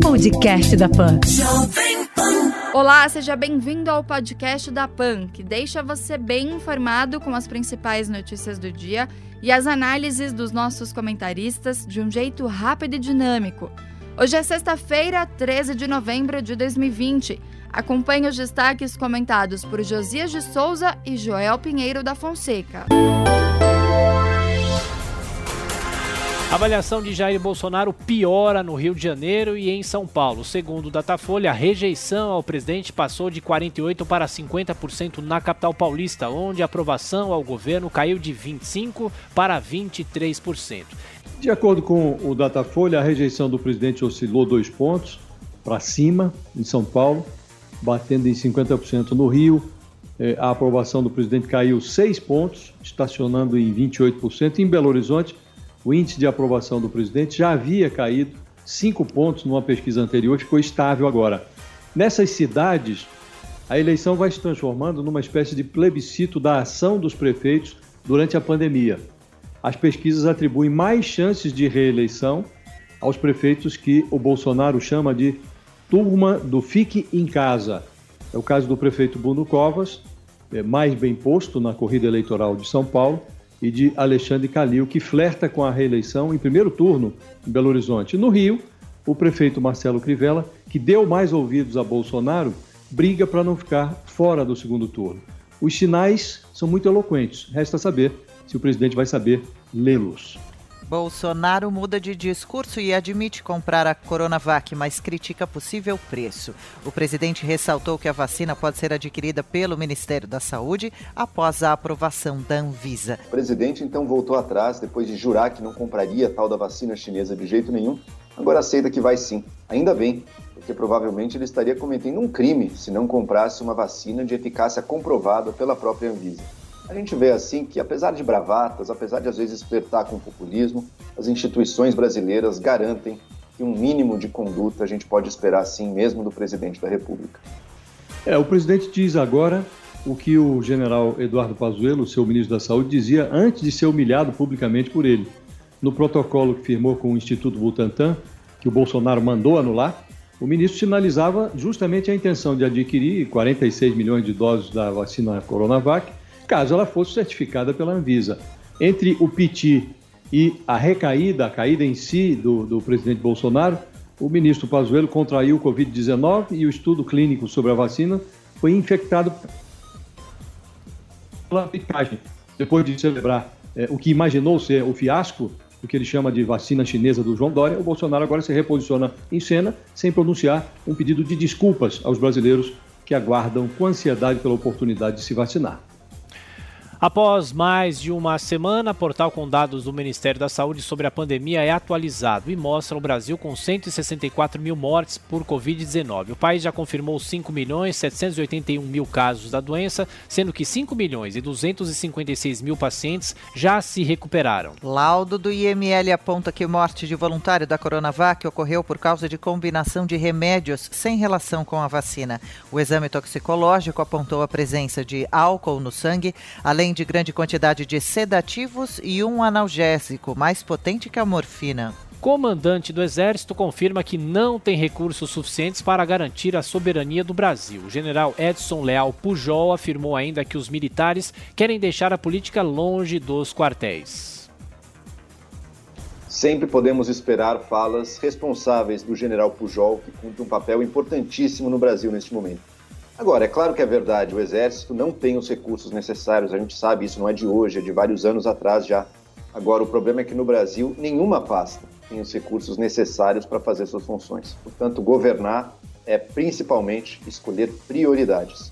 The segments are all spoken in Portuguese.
Podcast da Pan. Olá, seja bem-vindo ao podcast da Pan que deixa você bem informado com as principais notícias do dia e as análises dos nossos comentaristas de um jeito rápido e dinâmico. Hoje é sexta-feira, 13 de novembro de 2020. Acompanhe os destaques comentados por Josias de Souza e Joel Pinheiro da Fonseca. A avaliação de Jair Bolsonaro piora no Rio de Janeiro e em São Paulo. Segundo o Datafolha, a rejeição ao presidente passou de 48% para 50% na capital paulista, onde a aprovação ao governo caiu de 25% para 23%. De acordo com o Datafolha, a rejeição do presidente oscilou dois pontos para cima em São Paulo, batendo em 50% no Rio. É, a aprovação do presidente caiu seis pontos, estacionando em 28%. Em Belo Horizonte, o índice de aprovação do presidente já havia caído cinco pontos numa pesquisa anterior, ficou estável agora. Nessas cidades, a eleição vai se transformando numa espécie de plebiscito da ação dos prefeitos durante a pandemia. As pesquisas atribuem mais chances de reeleição aos prefeitos que o Bolsonaro chama de turma do fique em casa. É o caso do prefeito Bruno Covas, é mais bem posto na corrida eleitoral de São Paulo, e de Alexandre Calil, que flerta com a reeleição em primeiro turno em Belo Horizonte. No Rio, o prefeito Marcelo Crivella, que deu mais ouvidos a Bolsonaro, briga para não ficar fora do segundo turno. Os sinais são muito eloquentes, resta saber se o presidente vai saber lê-los. Bolsonaro muda de discurso e admite comprar a Coronavac, mas critica possível preço. O presidente ressaltou que a vacina pode ser adquirida pelo Ministério da Saúde após a aprovação da Anvisa. O presidente então voltou atrás depois de jurar que não compraria tal da vacina chinesa de jeito nenhum. Agora aceita que vai sim. Ainda bem, porque provavelmente ele estaria cometendo um crime se não comprasse uma vacina de eficácia comprovada pela própria Anvisa. A gente vê assim que, apesar de bravatas, apesar de às vezes flertar com o populismo, as instituições brasileiras garantem que um mínimo de conduta a gente pode esperar sim mesmo do presidente da República. É, o presidente diz agora o que o general Eduardo Pazuello, seu ministro da Saúde, dizia antes de ser humilhado publicamente por ele. No protocolo que firmou com o Instituto Butantan, que o Bolsonaro mandou anular, o ministro sinalizava justamente a intenção de adquirir 46 milhões de doses da vacina Coronavac caso ela fosse certificada pela Anvisa. Entre o piti e a recaída, a caída em si do, do presidente Bolsonaro, o ministro Pazuello contraiu o Covid-19 e o estudo clínico sobre a vacina foi infectado pela aplicagem. Depois de celebrar é, o que imaginou ser o fiasco, o que ele chama de vacina chinesa do João Dória, o Bolsonaro agora se reposiciona em cena sem pronunciar um pedido de desculpas aos brasileiros que aguardam com ansiedade pela oportunidade de se vacinar. Após mais de uma semana, portal com dados do Ministério da Saúde sobre a pandemia é atualizado e mostra o Brasil com 164 mil mortes por Covid-19. O país já confirmou 5 milhões 781 mil casos da doença, sendo que 5 milhões e 256 mil pacientes já se recuperaram. Laudo do IML aponta que morte de voluntário da Coronavac ocorreu por causa de combinação de remédios sem relação com a vacina. O exame toxicológico apontou a presença de álcool no sangue, além de grande quantidade de sedativos e um analgésico mais potente que a morfina. Comandante do Exército confirma que não tem recursos suficientes para garantir a soberania do Brasil. O general Edson Leal Pujol afirmou ainda que os militares querem deixar a política longe dos quartéis. Sempre podemos esperar falas responsáveis do general Pujol, que cumpre um papel importantíssimo no Brasil neste momento. Agora, é claro que é verdade, o Exército não tem os recursos necessários, a gente sabe, isso não é de hoje, é de vários anos atrás já. Agora, o problema é que no Brasil nenhuma pasta tem os recursos necessários para fazer suas funções. Portanto, governar é principalmente escolher prioridades.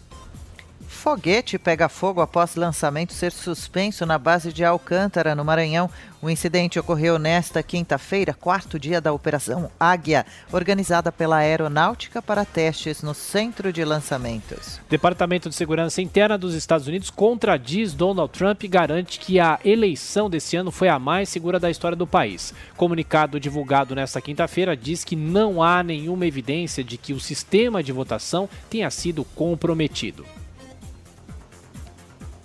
Foguete pega fogo após lançamento ser suspenso na base de Alcântara, no Maranhão. O incidente ocorreu nesta quinta-feira, quarto dia da Operação Águia, organizada pela Aeronáutica para testes no centro de lançamentos. Departamento de Segurança Interna dos Estados Unidos contradiz Donald Trump e garante que a eleição desse ano foi a mais segura da história do país. Comunicado divulgado nesta quinta-feira diz que não há nenhuma evidência de que o sistema de votação tenha sido comprometido.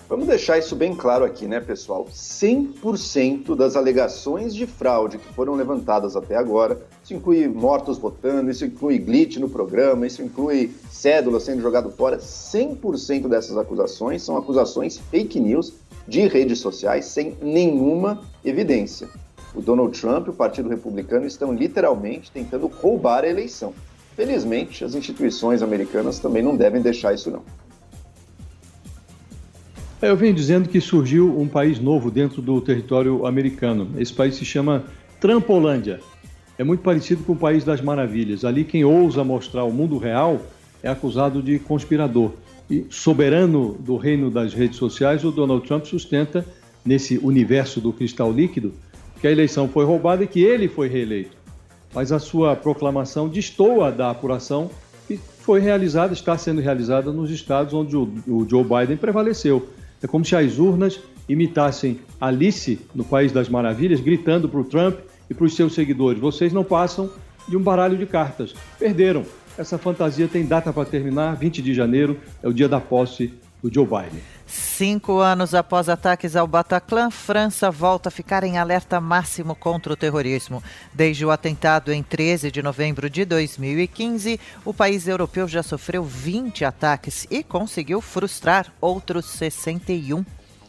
Vamos deixar isso bem claro aqui, né, pessoal? 100% das alegações de fraude que foram levantadas até agora, isso inclui mortos votando, isso inclui glitch no programa, isso inclui cédula sendo jogado fora, 100% dessas acusações são acusações fake news de redes sociais sem nenhuma evidência. O Donald Trump e o Partido Republicano estão literalmente tentando roubar a eleição. Felizmente, as instituições americanas também não devem deixar isso não. É, eu venho dizendo que surgiu um país novo dentro do território americano. Esse país se chama Trampolândia. É muito parecido com o País das Maravilhas. Ali, quem ousa mostrar o mundo real é acusado de conspirador. E soberano do reino das redes sociais, o Donald Trump sustenta, nesse universo do cristal líquido, que a eleição foi roubada e que ele foi reeleito. Mas a sua proclamação destoa da apuração que foi realizada, está sendo realizada nos estados onde o Joe Biden prevaleceu. É como se as urnas imitassem Alice no País das Maravilhas, gritando para o Trump e para os seus seguidores: vocês não passam de um baralho de cartas. Perderam. Essa fantasia tem data para terminar, 20 de janeiro, é o dia da posse do Joe Biden. Cinco anos após ataques ao Bataclan, França volta a ficar em alerta máximo contra o terrorismo. Desde o atentado em 13 de novembro de 2015, o país europeu já sofreu 20 ataques e conseguiu frustrar outros 61.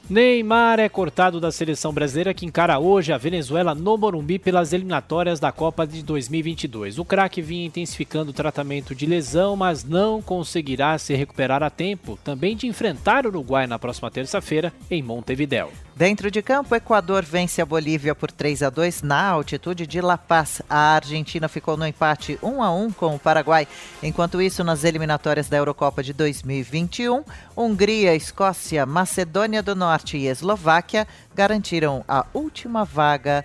Neymar é cortado da seleção brasileira que encara hoje a Venezuela no Morumbi pelas eliminatórias da Copa de 2022. O craque vinha intensificando o tratamento de lesão, mas não conseguirá se recuperar a tempo também de enfrentar o Uruguai na próxima terça-feira em Montevideo. Dentro de campo, o Equador vence a Bolívia por 3 a 2 na altitude de La Paz. A Argentina ficou no empate 1 a 1 com o Paraguai. Enquanto isso, nas eliminatórias da Eurocopa de 2021, Hungria, Escócia, Macedônia do Norte e Eslováquia garantiram a última vaga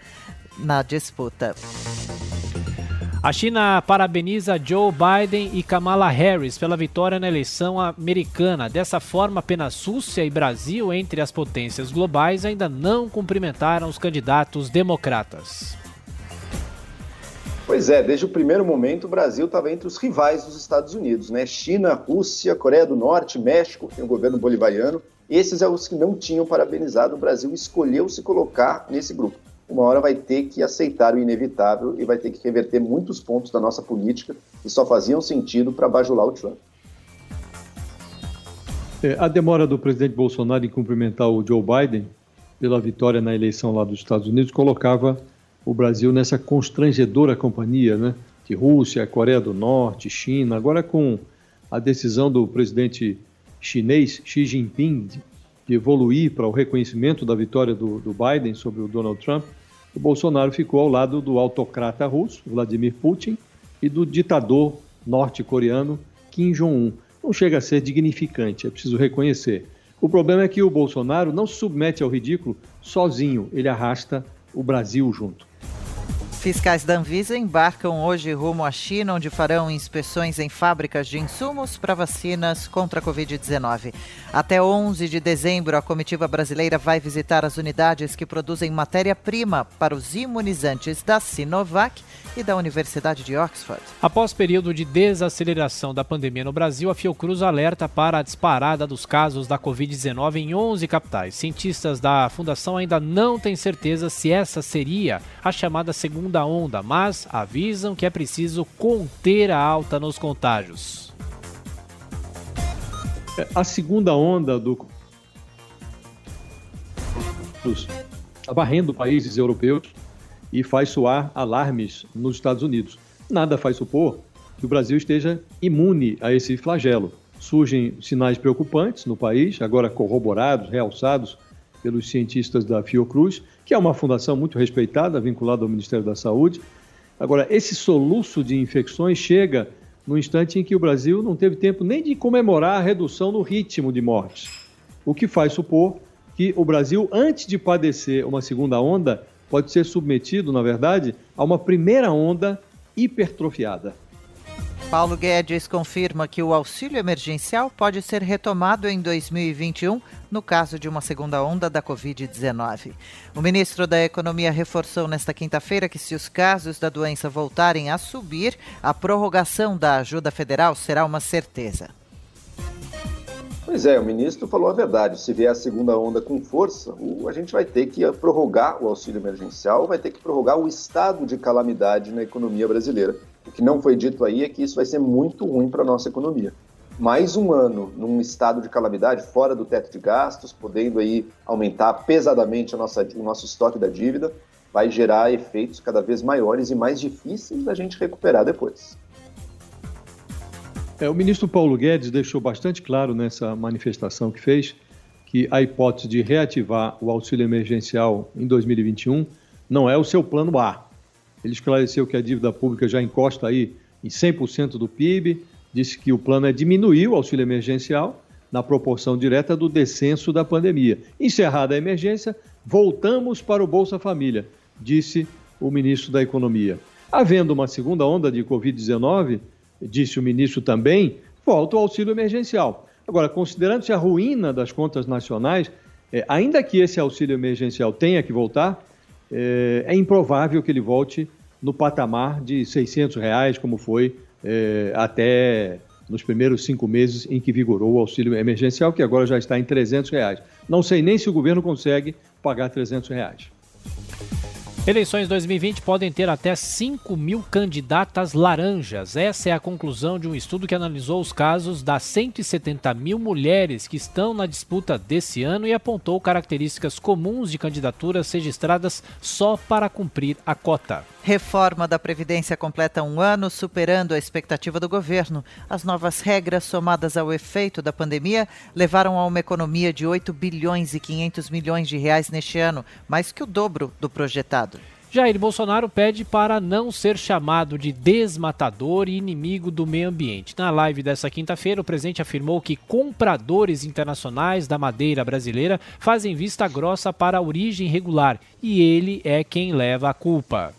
na disputa. A China parabeniza Joe Biden e Kamala Harris pela vitória na eleição americana. Dessa forma, apenas Rússia e Brasil, entre as potências globais, ainda não cumprimentaram os candidatos democratas. Pois é, desde o primeiro momento o Brasil estava entre os rivais dos Estados Unidos, né? China, Rússia, Coreia do Norte, México, tem o governo bolivariano. Esses são os que não tinham parabenizado. O Brasil escolheu se colocar nesse grupo uma hora vai ter que aceitar o inevitável e vai ter que reverter muitos pontos da nossa política que só faziam sentido para bajular o Trump. É, a demora do presidente Bolsonaro em cumprimentar o Joe Biden pela vitória na eleição lá dos Estados Unidos colocava o Brasil nessa constrangedora companhia, né? De Rússia, Coreia do Norte, China. Agora com a decisão do presidente chinês Xi Jinping de evoluir para o reconhecimento da vitória do, do Biden sobre o Donald Trump, o Bolsonaro ficou ao lado do autocrata russo, Vladimir Putin, e do ditador norte-coreano Kim Jong-un. Não chega a ser dignificante, é preciso reconhecer. O problema é que o Bolsonaro não se submete ao ridículo sozinho, ele arrasta o Brasil junto. Fiscais da Anvisa embarcam hoje rumo à China, onde farão inspeções em fábricas de insumos para vacinas contra a Covid-19. Até 11 de dezembro, a comitiva brasileira vai visitar as unidades que produzem matéria-prima para os imunizantes da Sinovac e da Universidade de Oxford. Após período de desaceleração da pandemia no Brasil, a Fiocruz alerta para a disparada dos casos da Covid-19 em 11 capitais. Cientistas da fundação ainda não têm certeza se essa seria a chamada segunda onda, mas avisam que é preciso conter a alta nos contágios. É, a segunda onda do está varrendo países europeus e faz soar alarmes nos Estados Unidos. Nada faz supor que o Brasil esteja imune a esse flagelo. Surgem sinais preocupantes no país, agora corroborados, realçados pelos cientistas da Fiocruz, que é uma fundação muito respeitada, vinculada ao Ministério da Saúde. Agora, esse soluço de infecções chega no instante em que o Brasil não teve tempo nem de comemorar a redução no ritmo de mortes, o que faz supor que o Brasil, antes de padecer uma segunda onda, pode ser submetido, na verdade, a uma primeira onda hipertrofiada. Paulo Guedes confirma que o auxílio emergencial pode ser retomado em 2021 no caso de uma segunda onda da Covid-19. O ministro da Economia reforçou nesta quinta-feira que, se os casos da doença voltarem a subir, a prorrogação da ajuda federal será uma certeza. Pois é, o ministro falou a verdade. Se vier a segunda onda com força, a gente vai ter que prorrogar o auxílio emergencial, vai ter que prorrogar o estado de calamidade na economia brasileira. O que não foi dito aí é que isso vai ser muito ruim para a nossa economia. Mais um ano num estado de calamidade, fora do teto de gastos, podendo aí aumentar pesadamente nossa, o nosso estoque da dívida, vai gerar efeitos cada vez maiores e mais difíceis da gente recuperar depois. É, o ministro Paulo Guedes deixou bastante claro nessa manifestação que fez que a hipótese de reativar o auxílio emergencial em 2021 não é o seu plano A. Ele esclareceu que a dívida pública já encosta aí em 100% do PIB, disse que o plano é diminuir o auxílio emergencial na proporção direta do descenso da pandemia. Encerrada a emergência, voltamos para o Bolsa Família, disse o ministro da Economia. Havendo uma segunda onda de Covid-19, disse o ministro também, volta o auxílio emergencial. Agora, considerando-se a ruína das contas nacionais, é, ainda que esse auxílio emergencial tenha que voltar, é, é, improvável que ele volte no patamar de 600 reais, como foi é, até nos primeiros cinco meses em que vigorou o auxílio emergencial, que agora já está em 300 reais. Não sei nem se o governo consegue pagar 300 reais. Eleições 2020 podem ter até 5 mil candidatas laranjas. Essa é a conclusão de um estudo que analisou os casos das 170 mil mulheres que estão na disputa desse ano e apontou características comuns de candidaturas registradas só para cumprir a cota. Reforma da Previdência completa um ano, superando a expectativa do governo. As novas regras, somadas ao efeito da pandemia, levaram a uma economia de 8 bilhões e 500 milhões de reais neste ano, mais que o dobro do projetado. Jair Bolsonaro pede para não ser chamado de desmatador e inimigo do meio ambiente. Na live dessa quinta-feira, o presidente afirmou que compradores internacionais da madeira brasileira fazem vista grossa para a origem irregular e ele é quem leva a culpa.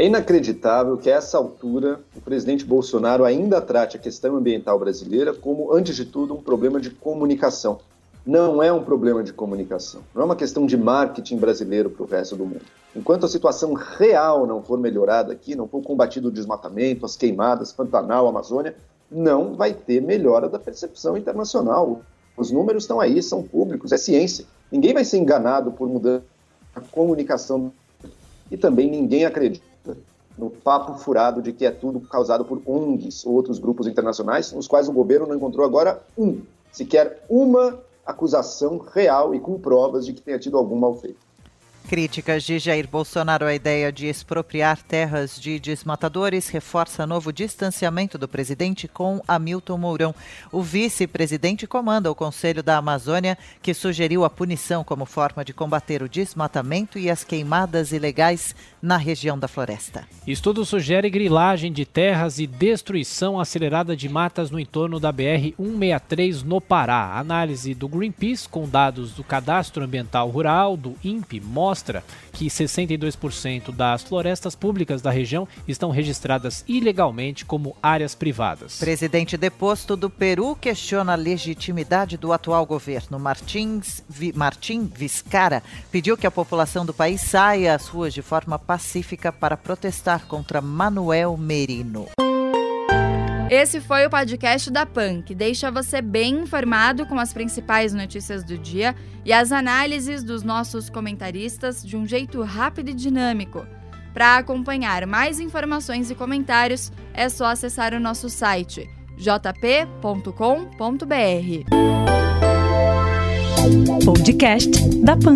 É inacreditável que, a essa altura, o presidente Bolsonaro ainda trate a questão ambiental brasileira como, antes de tudo, um problema de comunicação. Não é um problema de comunicação, não é uma questão de marketing brasileiro para o resto do mundo. Enquanto a situação real não for melhorada aqui, não for combatido o desmatamento, as queimadas, Pantanal, Amazônia, não vai ter melhora da percepção internacional. Os números estão aí, são públicos, é ciência. Ninguém vai ser enganado por mudar a comunicação e também ninguém acredita no papo furado de que é tudo causado por ONGs ou outros grupos internacionais, nos quais o governo não encontrou agora um, sequer uma acusação real e com provas de que tenha tido algum mal feito. Críticas de Jair Bolsonaro à ideia de expropriar terras de desmatadores reforça novo distanciamento do presidente com Hamilton Mourão. O vice-presidente comanda o Conselho da Amazônia, que sugeriu a punição como forma de combater o desmatamento e as queimadas ilegais na região da floresta. Estudo sugere grilagem de terras e destruição acelerada de matas no entorno da BR-163 no Pará. Análise do Greenpeace com dados do Cadastro Ambiental Rural, do INPE, mostra mostra que 62% das florestas públicas da região estão registradas ilegalmente como áreas privadas. Presidente deposto do Peru questiona a legitimidade do atual governo. Martins, Vi, Vizcarra pediu que a população do país saia às ruas de forma pacífica para protestar contra Manuel Merino. Esse foi o podcast da PAN, que deixa você bem informado com as principais notícias do dia e as análises dos nossos comentaristas de um jeito rápido e dinâmico. Para acompanhar mais informações e comentários, é só acessar o nosso site jp.com.br. Podcast da PAN.